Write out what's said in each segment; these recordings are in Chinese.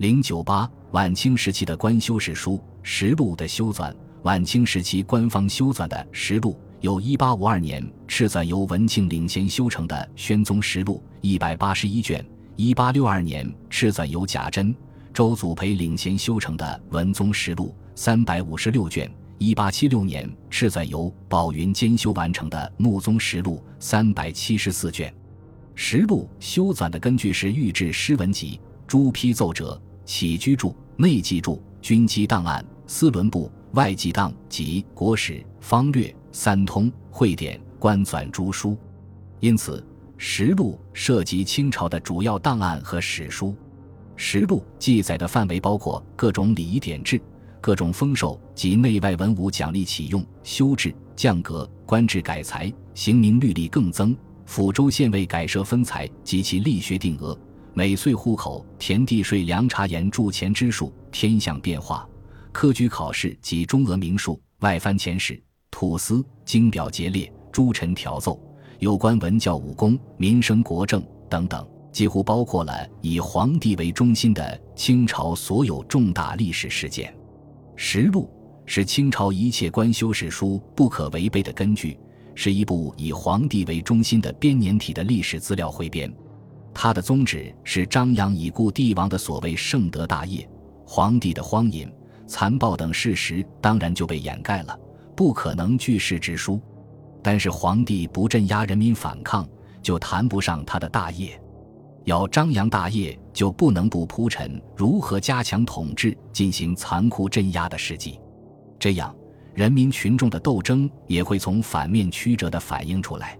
零九八晚清时期的官修史书《实录》的修纂，晚清时期官方修纂的《实录》有一八五二年敕纂由文庆领衔修成的《宣宗实录》一百八十一卷，一八六二年敕纂由贾珍、周祖培领衔修成的《文宗实录》三百五十六卷，一八七六年敕纂由宝云监修完成的《穆宗实录》三百七十四卷。《实录》修纂的根据是《御制诗文集》朱批奏折。起居注、内记注、军机档案、司伦部、外记档及国史、方略、三通、会典、官纂诸书，因此实录涉及清朝的主要档案和史书。实录记载的范围包括各种礼仪典制、各种封授及内外文武奖励启用、修制、降格、官制改裁、刑名律例更增、抚州县尉改设分财及其力学定额。每岁户口、田地税、粮茶盐铸钱之数、天象变化、科举考试及中俄名数、外藩遣使、土司、经表节列、诸臣调奏、有关文教武功、民生国政等等，几乎包括了以皇帝为中心的清朝所有重大历史事件。实录是清朝一切官修史书不可违背的根据，是一部以皇帝为中心的编年体的历史资料汇编。他的宗旨是张扬已故帝王的所谓圣德大业，皇帝的荒淫、残暴等事实当然就被掩盖了，不可能据实直书。但是皇帝不镇压人民反抗，就谈不上他的大业；要张扬大业，就不能不铺陈如何加强统治、进行残酷镇压的事迹。这样，人民群众的斗争也会从反面曲折地反映出来。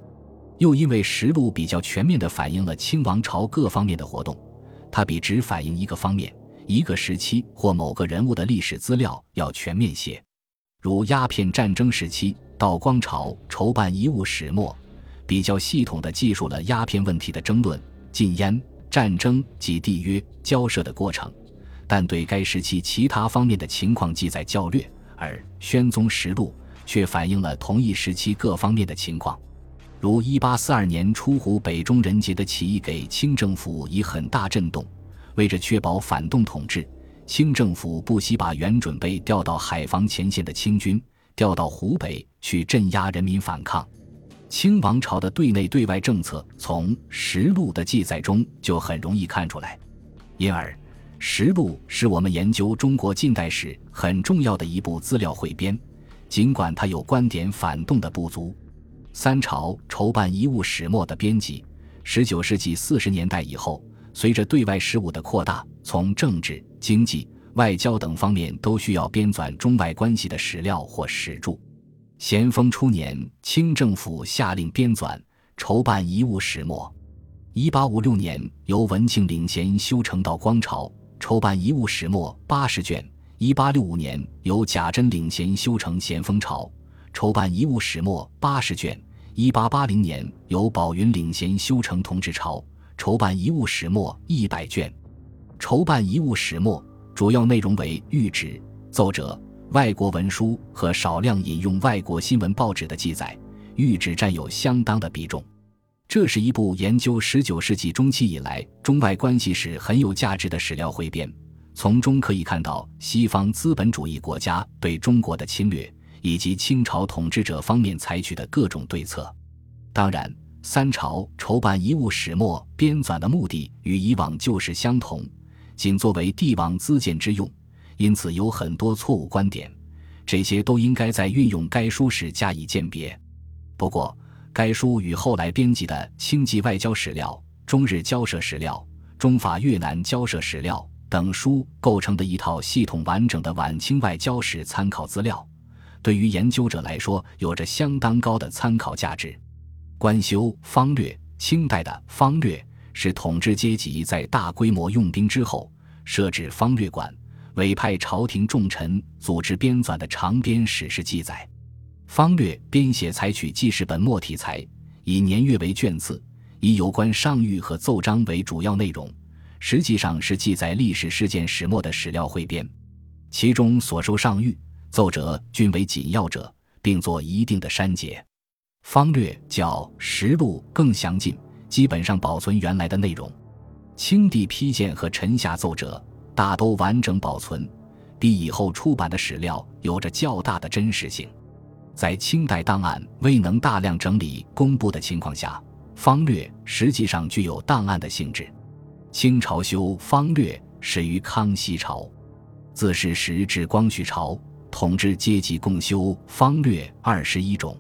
又因为实录比较全面地反映了清王朝各方面的活动，它比只反映一个方面、一个时期或某个人物的历史资料要全面些。如鸦片战争时期，道光朝筹办遗物始末，比较系统地记述了鸦片问题的争论、禁烟、战争及缔约、交涉的过程，但对该时期其他方面的情况记载较略，而宣宗实录却反映了同一时期各方面的情况。如一八四二年出湖北中人杰的起义，给清政府以很大震动。为着确保反动统治，清政府不惜把原准备调到海防前线的清军调到湖北去镇压人民反抗。清王朝的对内对外政策，从实录的记载中就很容易看出来。因而，实录是我们研究中国近代史很重要的一部资料汇编，尽管它有观点反动的不足。三朝筹办遗物始末的编辑，十九世纪四十年代以后，随着对外事务的扩大，从政治、经济、外交等方面都需要编纂中外关系的史料或史著。咸丰初年，清政府下令编纂筹办遗物始末。一八五六年，由文庆领衔修成到光朝筹办遗物始末八十卷。一八六五年，由贾珍领衔修成咸丰朝。筹办遗物始末八十卷，一八八零年由宝云领衔修成同治朝筹办遗物始末一百卷。筹办遗物始末主要内容为谕旨、奏折、外国文书和少量引用外国新闻报纸的记载。谕旨占有相当的比重。这是一部研究十九世纪中期以来中外关系史很有价值的史料汇编，从中可以看到西方资本主义国家对中国的侵略。以及清朝统治者方面采取的各种对策。当然，三朝筹办遗物始末编纂的目的与以往旧事相同，仅作为帝王资鉴之用，因此有很多错误观点。这些都应该在运用该书时加以鉴别。不过，该书与后来编辑的《清纪外交史料》《中日交涉史料》《中法越南交涉史料》等书构成的一套系统完整的晚清外交史参考资料。对于研究者来说，有着相当高的参考价值。官修方略，清代的方略是统治阶级在大规模用兵之后，设置方略馆，委派朝廷重臣组织编纂的长编史事记载。方略编写采取记事本末题材，以年月为卷次，以有关上谕和奏章为主要内容，实际上是记载历史事件始末的史料汇编。其中所收上谕。奏折均为紧要者，并做一定的删节。方略较实录更详尽，基本上保存原来的内容。清帝批谏和臣下奏折，大都完整保存，比以后出版的史料有着较大的真实性。在清代档案未能大量整理公布的情况下，《方略》实际上具有档案的性质。清朝修《方略》始于康熙朝，自是时至光绪朝，统治阶级共修《方略》二十一种。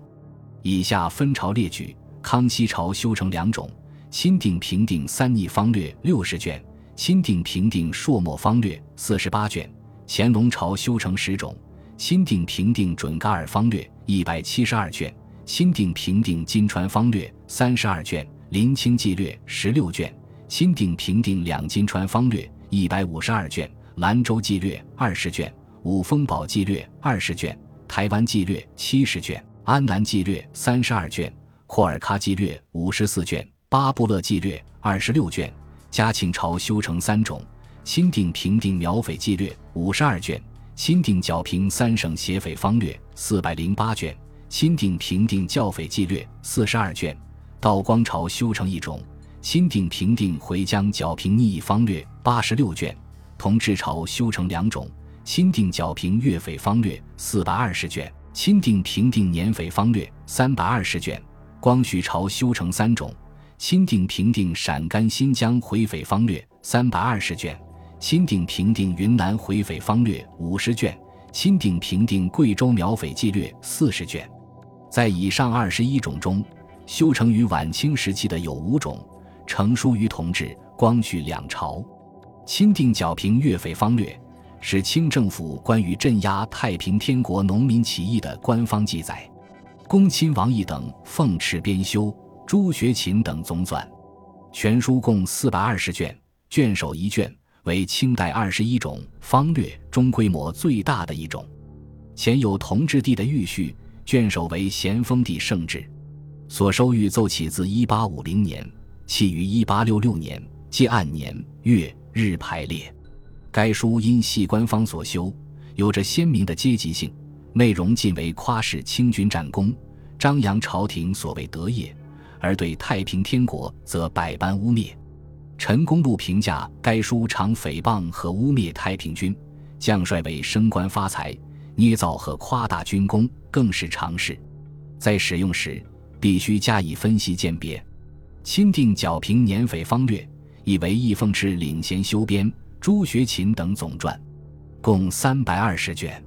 以下分朝列举：康熙朝修成两种，钦定平定三逆方略六十卷，钦定平定朔漠方略四十八卷；乾隆朝修成十种，钦定平定准噶尔方略一百七十二卷，钦定平定金川方略三十二卷，临清纪略十六卷，钦定平定两金川方略一百五十二卷，兰州纪略二十卷，五峰堡纪略二十卷，台湾纪略七十卷。安南纪略三十二卷，库尔喀纪略五十四卷，巴布勒纪略二十六卷。嘉庆朝修成三种：钦定平定苗匪纪略五十二卷，钦定剿平三省邪匪方略四百零八卷，钦定平定教匪纪略四十二卷。道光朝修成一种：钦定平定回疆剿平逆义方略八十六卷。同治朝修成两种：钦定剿平粤匪方略四百二十卷。钦定平定年匪方略三百二十卷，光绪朝修成三种；钦定平定陕甘新疆回匪方略三百二十卷，钦定平定云南回匪方略五十卷，钦定平定贵州苗匪纪略四十卷。在以上二十一种中，修成于晚清时期的有五种，成书于同治、光绪两朝。钦定剿平粤匪方略。是清政府关于镇压太平天国农民起义的官方记载，恭亲王奕等奉敕编修，朱学勤等总纂，全书共四百二十卷，卷首一卷，为清代二十一种方略中规模最大的一种。前有同治帝的御序，卷首为咸丰帝圣旨，所收御奏起自一八五零年，起于一八六六年，皆按年月日排列。该书因系官方所修，有着鲜明的阶级性，内容尽为夸示清军战功，张扬朝廷所谓德业，而对太平天国则百般污蔑。陈公路评价该书常诽谤和污蔑太平军将帅为升官发财，捏造和夸大军功，更是常事。在使用时必须加以分析鉴别。钦定剿平年匪方略，以为易奉敕领衔修编。朱学勤等总传，共三百二十卷，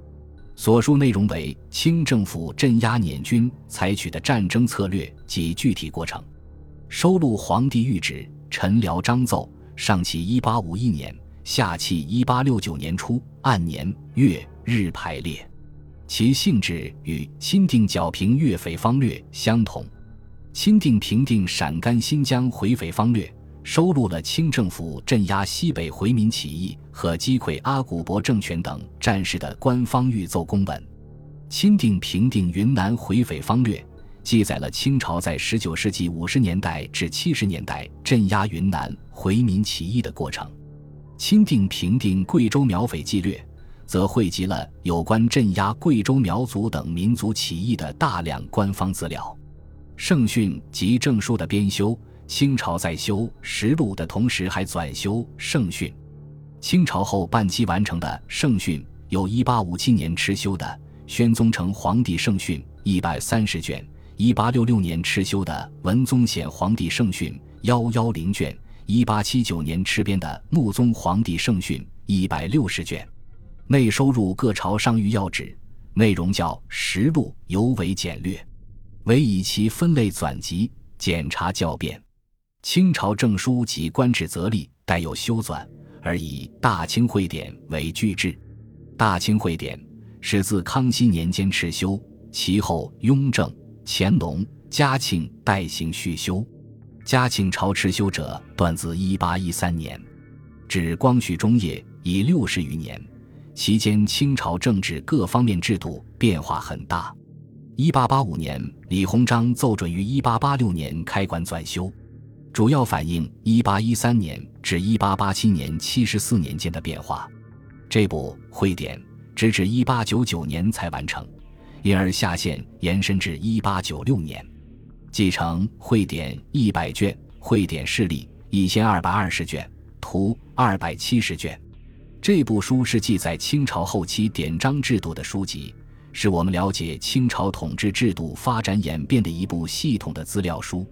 所述内容为清政府镇压捻军采取的战争策略及具体过程，收录皇帝谕旨、陈辽章奏，上启一八五一年，下启一八六九年初，按年月日排列，其性质与钦定剿平粤匪方略相同，钦定平定陕甘新疆回匪方略。收录了清政府镇压西北回民起义和击溃阿古柏政权等战事的官方御奏公文，钦定平定云南回匪方略，记载了清朝在十九世纪五十年代至七十年代镇压云南回民起义的过程。钦定平定贵州苗匪纪略，则汇集了有关镇压贵州苗族等民族起义的大量官方资料。圣训及证书的编修。清朝在修实录的同时，还纂修圣训。清朝后半期完成的圣训，有一八五七年敕修的《宣宗成皇帝圣训》一百三十卷，一八六六年敕修的《文宗显皇帝圣训》幺幺零卷，一八七九年敕编的《穆宗皇帝圣训》一百六十卷，内收入各朝上谕要旨，内容较实录尤为简略，唯以其分类纂辑，检查较便。清朝证书及官制则例带有修纂，而以《大清会典》为据制。《大清会典》始自康熙年间敕修，其后雍正、乾隆、嘉庆代行续修。嘉庆朝敕修者断自1813年，至光绪中叶已六十余年，期间清朝政治各方面制度变化很大。1885年，李鸿章奏准于1886年开馆纂修。主要反映1813年至1887年七十四年间的变化。这部会典直至1899年才完成，因而下限延伸至1896年。继承会典一百卷，会典事例一千二百二十卷，图二百七十卷。这部书是记载清朝后期典章制度的书籍，是我们了解清朝统治制度发展演变的一部系统的资料书。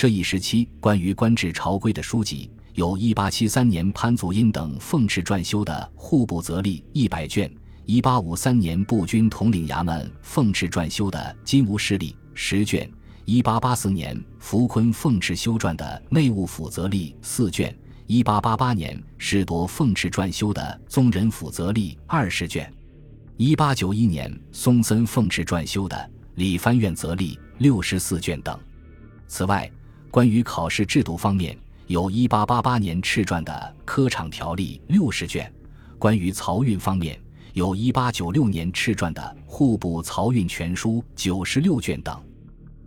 这一时期关于官制朝规的书籍，有1873年潘祖荫等奉敕撰修的《户部则例》一百卷；1853年步军统领衙门奉敕撰修的《金吾事例》十卷；1884年福坤奉敕修撰的《内务府则例》四卷；1888年士铎奉敕撰修的《宗人府则例》二十卷；1891年松森奉敕撰修的《理藩院则例》六十四卷等。此外，关于考试制度方面，有一八八八年敕撰的《科场条例》六十卷；关于漕运方面，有一八九六年敕撰的《户部漕运全书》九十六卷等。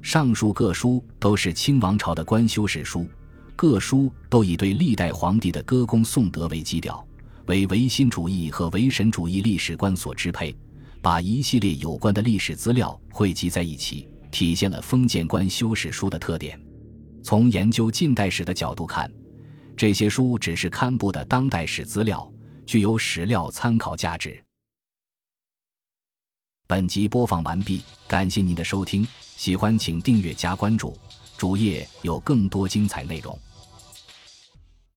上述各书都是清王朝的官修史书，各书都以对历代皇帝的歌功颂德为基调，为唯心主义和唯神主义历史观所支配，把一系列有关的历史资料汇集在一起，体现了封建官修史书的特点。从研究近代史的角度看，这些书只是刊布的当代史资料，具有史料参考价值。本集播放完毕，感谢您的收听，喜欢请订阅加关注，主页有更多精彩内容。